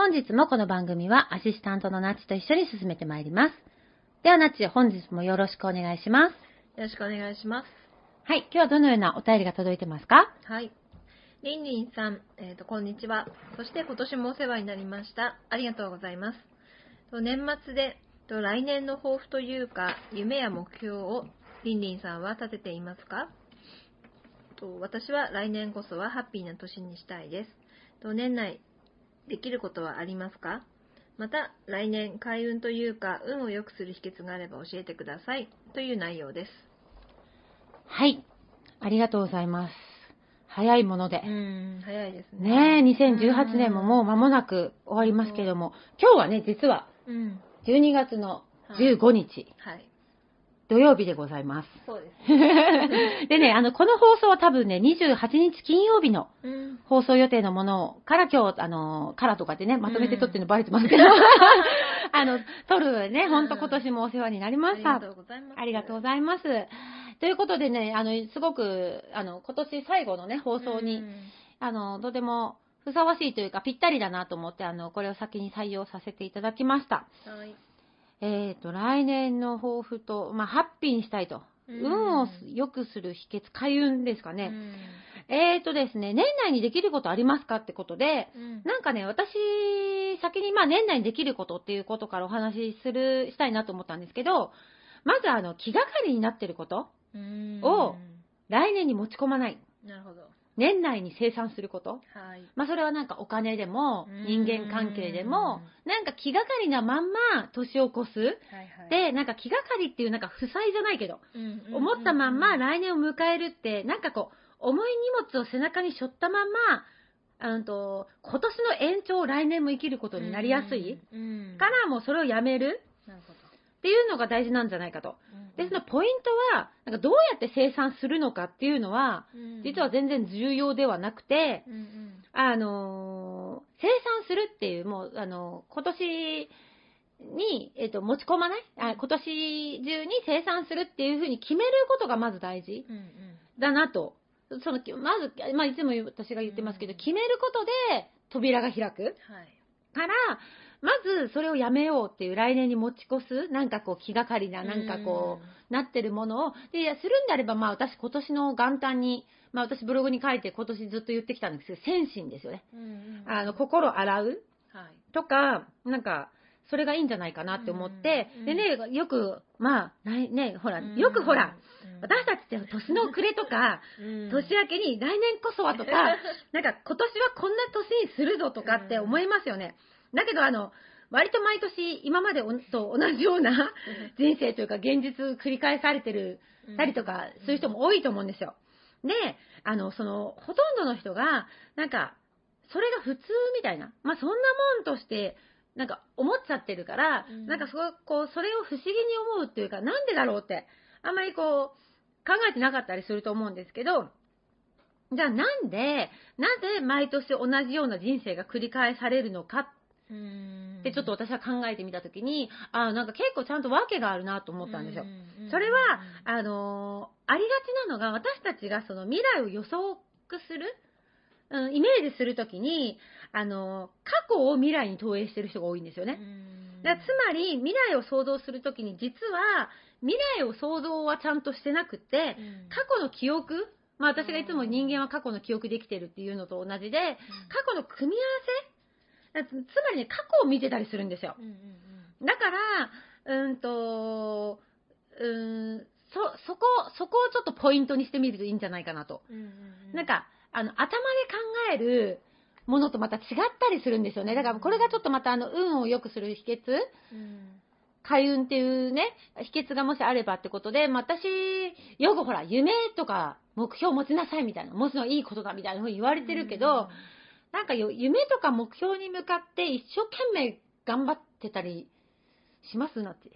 本日もこの番組はアシスタントのナッチと一緒に進めてまいります。ではナッチ、本日もよろしくお願いします。よろしくお願いします。はい、今日はどのようなお便りが届いてますか？はい。りんりんさん、えっ、と、こんにちは。そして今年もお世話になりました。ありがとうございます。と年末で、と来年の抱負というか、夢や目標をりんりんさんは立てていますか？と私は来年こそはハッピーな年にしたいです。と年内できることはありますか？また、来年開運というか、運を良くする秘訣があれば教えてください。という内容です。はい、ありがとうございます。早いもので。ん、早いですね。ねえ、2018年ももう間もなく終わりますけれども、今日はね、実はうん。12月の15日、はい。土曜日でございます。そうですね。でね、あの、この放送は多分ね、28日金曜日のうん。放送予定のものから今日、あの、からとかでね、まとめて撮ってるのバレてますけど、あの、撮るね、ほんと今年もお世話になりました。ありがとうございます。ありがとうございます。ということでね、あの、すごく、あの、今年最後のね、放送に、うんあの、とてもふさわしいというか、ぴったりだなと思って、あの、これを先に採用させていただきました。はい。えっ、と、来年の抱負と、まあ、ハッピーにしたいと。うん運を良くする秘訣、開運ですかね。うんえっ、とですね、年内にできることありますかってことで、うんなんかね、私、先にまあ年内にできることっていうことからお話しする、したいなと思ったんですけど、まずあの、気がかりになってること、うんを来年に持ち込まない。なるほど。年内に生産すること。はい。まあそれはなんかお金でもうん人間関係でもなんか気がかりなまんま年を越す。はいはい。で、なんか気がかりっていうなんか負債じゃないけど、うんうん思ったまんまうん来年を迎えるって、なんかこう、重い荷物を背中に背負ったまんま、うんと、今年の延長を来年も生きることになりやすい。うんうんからもうそれをやめるなるほど。っていうのが大事なんじゃないかと。で、そのポイントは、なんかどうやって生産するのかっていうのは、うん。実は全然重要ではなくて、あのー生産するっていう、もう、あのー今年に、えっ、と、持ち込まない？あ今年中に生産するっていうふうに決めることがまず大事。だなと。その、まず、まあ、いつも私が言ってますけど、うん。決めることで扉が開く。はい。から、まずそれをやめようっていう来年に持ち越す、なんかこう気がかりな、なんかこう、なってるものを、で、するんであれば、まあ私今年の元旦に、まあ私ブログに書いて今年ずっと言ってきたんですけど、先進ですよね。あの、心洗うはい。とか、なんか、それがいいんじゃないかなって思って、うんでね、よく、まあ、ないね、ほら、うんよくほら、うん私たちって年の暮れとか、うん年明けに来年こそはとか、なんか今年はこんな年にするぞとかって思いますよね。だけどあの、割と毎年今までおと同じような人生というか現実繰り返されてるたりとかする人も多いと思うんですよ。で、あの、その、ほとんどの人が、なんか、それが普通みたいな、まあそんなもんとして、なんか思っちゃってるから、うん。なんかそこ、こう、それを不思議に思うっていうか、なんでだろうって、あんまりこう、考えてなかったりすると思うんですけど、じゃあなんで、なぜ毎年同じような人生が繰り返されるのかっうん。ってちょっと私は考えてみたときに、あなんか結構ちゃんと訳があるなと思ったんですよ。それは、あのー、ありがちなのが私たちがその未来を予測する、うん、イメージするときに、あのー、過去を未来に投影してる人が多いんですよね。だつまり、未来を想像するときに実は、未来を想像はちゃんとしてなくて、過去の記憶まあ私がいつも人間は過去の記憶できてるっていうのと同じで、過去の組み合わせつまりね、過去を見てたりするんですよ。だから、うんと、うん、そ、そこ、そこをちょっとポイントにしてみるといいんじゃないかなと。なんか、あの、頭で考えるものとまた違ったりするんですよね。だからこれがちょっとまたあの、運を良くする秘訣、開運っていうね、秘訣がもしあればってことで、まあ、私、よくほら、夢とか目標を持ちなさいみたいな、持つのはいいことだみたいなふうに言われてるけど、なんか夢とか目標に向かって一生懸命頑張ってたりしますなって。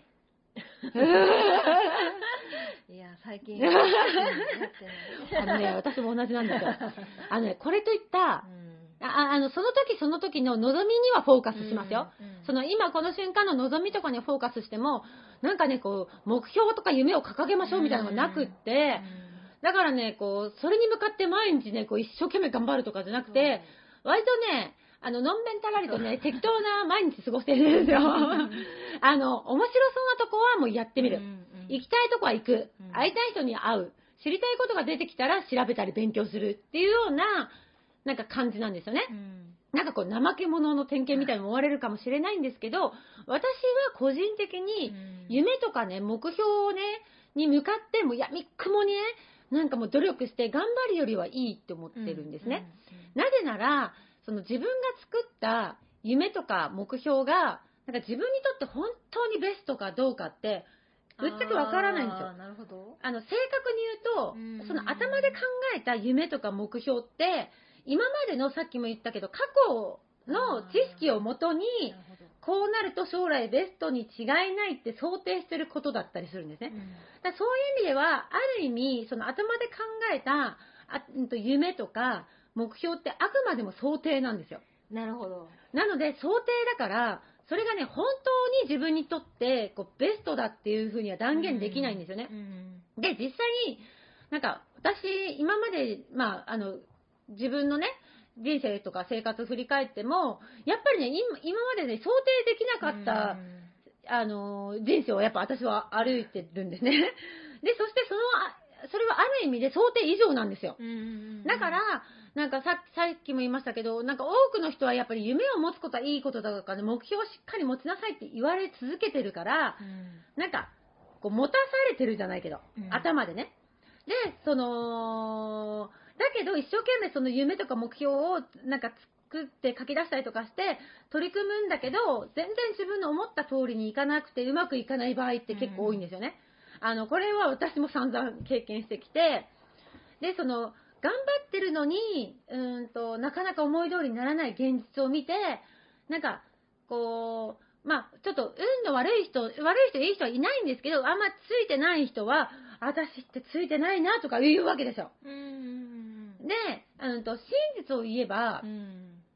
いや、最近。あのね、私も同じなんだけど。あのね、これといった、うんああの、その時その時の望みにはフォーカスしますよ。うんうん、その今この瞬間の望みとかにフォーカスしても、なんかね、こう、目標とか夢を掲げましょうみたいなのがなくって、だからね、こう、それに向かって毎日ね、こう、一生懸命頑張るとかじゃなくて、割とね、あの、のんべんたらりとね、適当な毎日過ごしてるんですよ。あの、面白そうなとこはもうやってみる。行きたいとこは行く。会いたい人に会う。知りたいことが出てきたら調べたり勉強するっていうような、なんか感じなんですよね。うん、なんかこう、怠け者の典型みたいに思われるかもしれないんですけど、私は個人的に、夢とかね、目標をね、に向かって、もうやみっくもにね、なんかもう努力して頑張るよりはいいって思ってるんですね。なぜなら、その自分が作った夢とか目標が、なんか自分にとって本当にベストかどうかって、ぶっちゃけわからないんですよ。なるほど。あの、正確に言うと、その頭で考えた夢とか目標って、今までのさっきも言ったけど、過去の知識をもとに、こうなると将来ベストに違いないって想定してることだったりするんですね。うん、だそういう意味では、ある意味、その頭で考えたあ夢とか目標ってあくまでも想定なんですよ。なるほど。なので、想定だから、それがね、本当に自分にとってこうベストだっていうふうには断言できないんですよね。うんうん、で、実際に、なんか、私、今まで、まあ、あの、自分のね、人生とか生活振り返っても、やっぱりね、今今までね、想定できなかった、あの、人生をやっぱ私は歩いてるんですね。で、そしてその、それはある意味で想定以上なんですよ。だから、なんかささっきも言いましたけど、なんか多くの人はやっぱり夢を持つことはいいことだとか、ね、目標をしっかり持ちなさいって言われ続けてるから、うん、なんか、こう持たされてるじゃないけど、うん、頭でね。で、その、だけど一生懸命その夢とか目標をなんか作って書き出したりとかして取り組むんだけど、全然自分の思った通りにいかなくてうまくいかない場合って結構多いんですよね。うん、あの、これは私も散々経験してきて、で、その、頑張ってるのに、うんと、なかなか思い通りにならない現実を見て、なんか、こう、まあ、ちょっと運の悪い人、悪い人、いい人はいないんですけど、あんまついてない人は、私ってついてないなとか言うわけですよ。で、うんと、真実を言えば、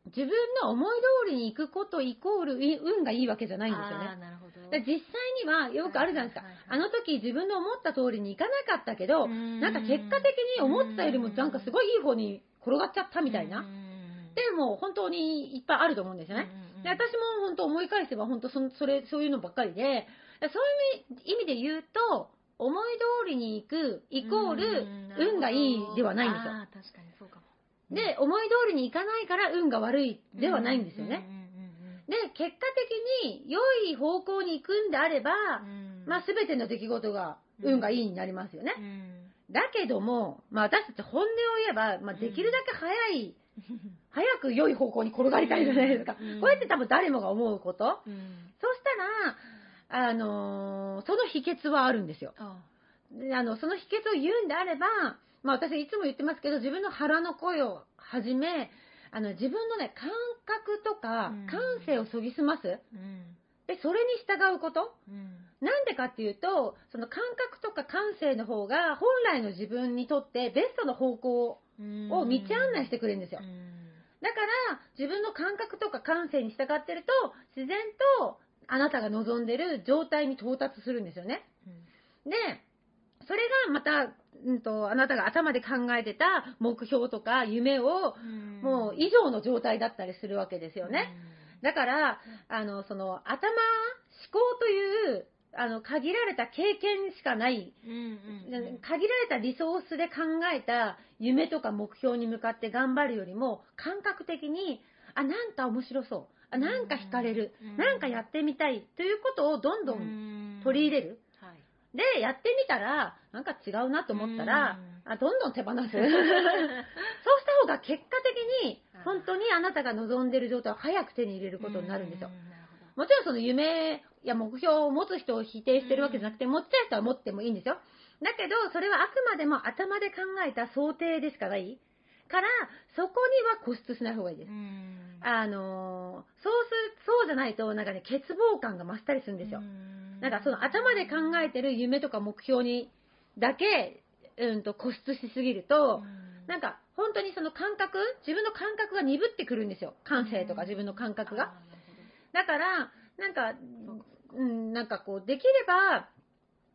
自分の思い通りに行くことイコール運がいいわけじゃないんですよね。なるほど実際にはよくあるじゃないですか。あの時自分の思った通りにいかなかったけど、なんか結果的に思ってたよりもなんかすごいいい方に転がっちゃったみたいな。でも本当にいっぱいあると思うんですよね。で私も本当思い返せば本当そそれ、そういうのばっかりで、そういう意味で言うと、思い通りに行くイコール運がいいではないんですよ。確かにそうかも。で、思い通りにいかないから運が悪いではないんですよね。で、結果的に良い方向に行くんであれば、まあ全ての出来事が運がいいになりますよね。だけども、まあ私たち本音を言えば、まあできるだけ早い、早く良い方向に転がりたいじゃないですか。こうやって多分誰もが思うこと。あのー、その秘訣はあるんですよ。あの、その秘訣を言うんであれば、まあ私いつも言ってますけど、自分の腹の声をはじめ、あの、自分のね、感覚とか、感性を研ぎ澄ます。うん、で、それに従うこと。うん、なんでかっていうと、その感覚とか感性の方が、本来の自分にとってベストの方向を道案内してくれるんですよ。だだから、自分の感覚とか感性に従ってると、自然とあなたが望んでる状態に到達するんですよね。で、それがまた、うんと、あなたが頭で考えてた目標とか夢を、もう以上の状態だったりするわけですよね。だから、あの、その、頭、思考という、あの、限られた経験しかない、うんうんうん限られたリソースで考えた夢とか目標に向かって頑張るよりも、感覚的に、あ、なんか面白そう。あ、なんか惹かれる。うん。なんかやってみたい。ということをどんどん取り入れる。はい。で、やってみたら、なんか違うなと思ったら、あどんどん手放す。そうした方が結果的に、本当にあなたが望んでる状態を早く手に入れることになるんですよ。もちろんその夢や目標を持つ人を否定してるわけじゃなくて、持ちたい人は持ってもいいんですよ。だけど、それはあくまでも頭で考えた想定でしかないから、そこには固執しない方がいいですあのーそうする、そうじゃないと、なんかね、欠乏感が増したりするんですよ。なんかその頭で考えてる夢とか目標にだけ、うんと固執しすぎると、なんか本当にその感覚、自分の感覚が鈍ってくるんですよ。感性とか自分の感覚が。だから、なんか、うん、なんかこう、できれば、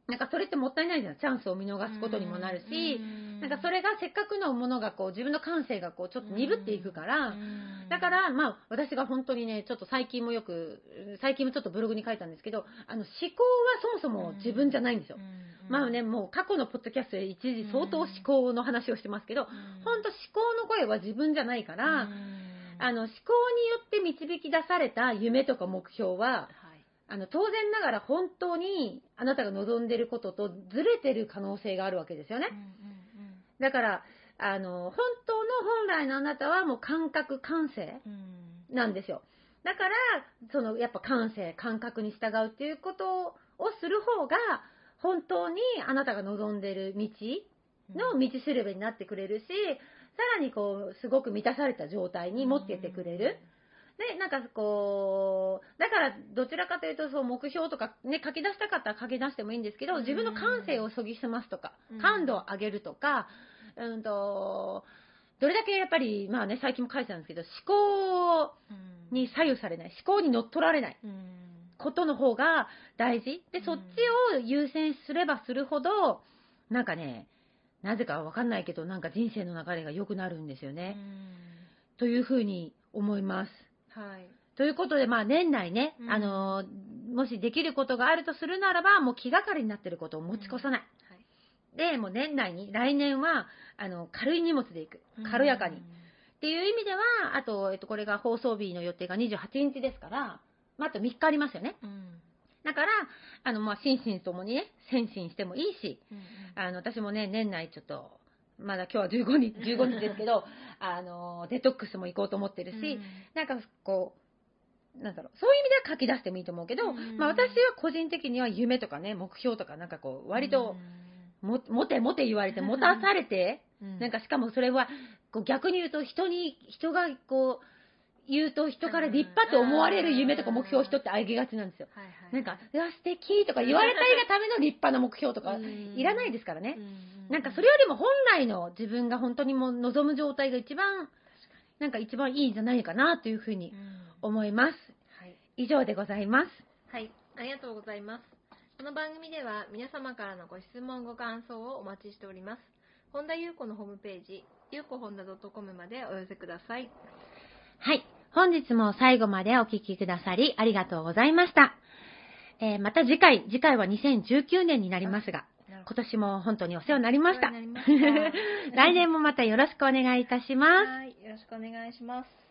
なんかそれってもったいないじゃん。チャンスを見逃すことにもなるし、なんかそれがせっかくのものがこう、自分の感性がこう、ちょっと鈍っていくから、だから、まあ、私が本当にね、ちょっと最近もよく、最近もちょっとブログに書いたんですけど、あの、思考はそもそも自分じゃないんですよ。まあね、もう過去のポッドキャストで一時相当思考の話をしてますけど、本当思考の声は自分じゃないから、あの、思考によって導き出された夢とか目標は、あの、当然ながら本当にあなたが望んでることとずれてる可能性があるわけですよね。だから、あの、本当の本来のあなたはもう感覚、感性なんですよ。だから、その、やっぱ感性、感覚に従うっていうことをする方が、本当にあなたが望んでる道の道しるべになってくれるし、さらにこう、すごく満たされた状態に持ってってくれる。で、なんかこう、だからどちらかというと、そう、目標とかね、書き出したかったら書き出してもいいんですけど、自分の感性を研ぎ澄ますとかうん、感度を上げるとか、うんと、どれだけやっぱり、まあね、最近も書いてたんですけど、思考に左右されない、思考に乗っ取られないことの方が大事。で、うんそっちを優先すればするほど、なんかね、なぜかわかんないけど、なんか人生の流れが良くなるんですよね。というふうに思います。はい。ということで、まあ年内ね、うんあのー、もしできることがあるとするならば、もう気がかりになってることを持ち越さない。で、もう年内に、来年は、あの、軽い荷物で行く。軽やかに。っていう意味では、あと、えっと、これが放送日の予定が28日ですから、まあ、あと3日ありますよね。だから、あの、まあ、心身ともにね、先進してもいいし、あの、私もね、年内ちょっと、まだ今日は15日、15日ですけど、あの、デトックスも行こうと思ってるし、なんかこう、なんだろう、そういう意味では書き出してもいいと思うけど、うんまあ私は個人的には夢とかね、目標とかなんかこう、割と、も、もてもて言われて、持たされて、なんか、かしかもそれは、こう逆に言うと人に、人がこう、言うと人から立派と思われる夢とか目標を人ってあげがちなんですよ。はいはいなんか、うわ、素敵とか言われたいがための立派な目標とか、いらないですからね。なんかそれよりも本来の自分が本当にもう望む状態が一番、なんか一番いいんじゃないかなというふうに思います。はい。以上でございます。はい、ありがとうございます。この番組では皆様からのご質問、ご感想をお待ちしております。本田裕子のホームページ、ゆうこ本田 .com までお寄せください。はい。本日も最後までお聞きくださりありがとうございました。えーまた次回、次回は2019年になりますが、今年も本当にお世話になりました。した 来年もまたよろしくお願いいたします。はい、よろしくお願いします。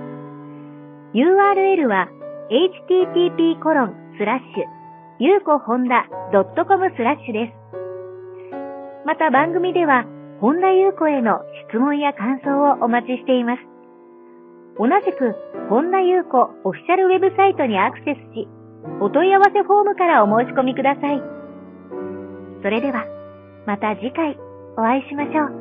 URL は http コロンスラッシュゆうこほんだ .com スラッシュです。また番組では、本田ゆう子への質問や感想をお待ちしています。同じく、本田ゆう子オフィシャルウェブサイトにアクセスし、お問い合わせフォームからお申し込みください。それでは、また次回お会いしましょう。